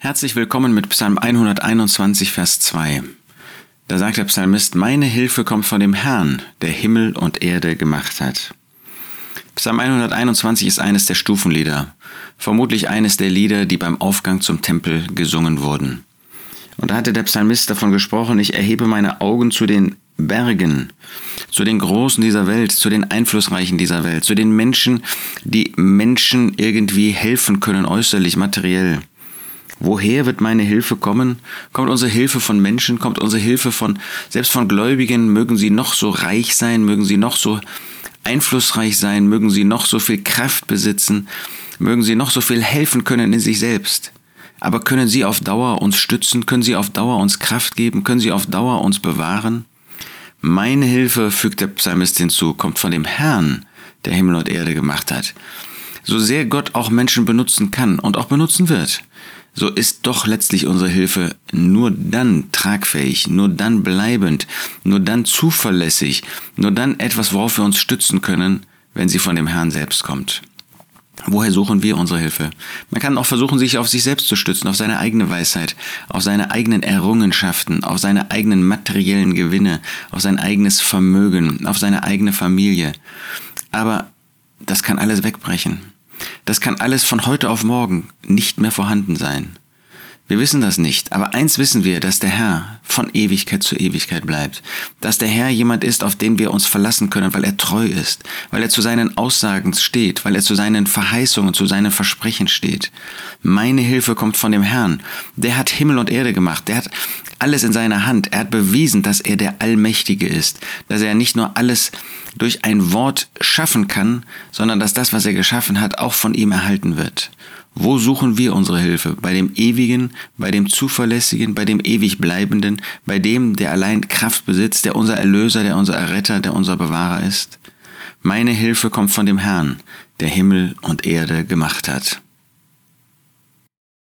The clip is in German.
Herzlich willkommen mit Psalm 121, Vers 2. Da sagt der Psalmist, meine Hilfe kommt von dem Herrn, der Himmel und Erde gemacht hat. Psalm 121 ist eines der Stufenlieder, vermutlich eines der Lieder, die beim Aufgang zum Tempel gesungen wurden. Und da hatte der Psalmist davon gesprochen, ich erhebe meine Augen zu den Bergen, zu den Großen dieser Welt, zu den Einflussreichen dieser Welt, zu den Menschen, die Menschen irgendwie helfen können, äußerlich, materiell. Woher wird meine Hilfe kommen? Kommt unsere Hilfe von Menschen? Kommt unsere Hilfe von, selbst von Gläubigen? Mögen sie noch so reich sein? Mögen sie noch so einflussreich sein? Mögen sie noch so viel Kraft besitzen? Mögen sie noch so viel helfen können in sich selbst? Aber können sie auf Dauer uns stützen? Können sie auf Dauer uns Kraft geben? Können sie auf Dauer uns bewahren? Meine Hilfe, fügt der Psalmist hinzu, kommt von dem Herrn, der Himmel und Erde gemacht hat. So sehr Gott auch Menschen benutzen kann und auch benutzen wird, so ist doch letztlich unsere Hilfe nur dann tragfähig, nur dann bleibend, nur dann zuverlässig, nur dann etwas, worauf wir uns stützen können, wenn sie von dem Herrn selbst kommt. Woher suchen wir unsere Hilfe? Man kann auch versuchen, sich auf sich selbst zu stützen, auf seine eigene Weisheit, auf seine eigenen Errungenschaften, auf seine eigenen materiellen Gewinne, auf sein eigenes Vermögen, auf seine eigene Familie. Aber das kann alles wegbrechen. Das kann alles von heute auf morgen nicht mehr vorhanden sein. Wir wissen das nicht, aber eins wissen wir, dass der Herr von Ewigkeit zu Ewigkeit bleibt, dass der Herr jemand ist, auf den wir uns verlassen können, weil er treu ist, weil er zu seinen Aussagen steht, weil er zu seinen Verheißungen, zu seinen Versprechen steht. Meine Hilfe kommt von dem Herrn, der hat Himmel und Erde gemacht, der hat alles in seiner Hand, er hat bewiesen, dass er der Allmächtige ist, dass er nicht nur alles durch ein Wort schaffen kann, sondern dass das, was er geschaffen hat, auch von ihm erhalten wird. Wo suchen wir unsere Hilfe? Bei dem Ewigen, bei dem Zuverlässigen, bei dem ewig Bei dem, der allein Kraft besitzt, der unser Erlöser, der unser Erretter, der unser Bewahrer ist? Meine Hilfe kommt von dem Herrn, der Himmel und Erde gemacht hat.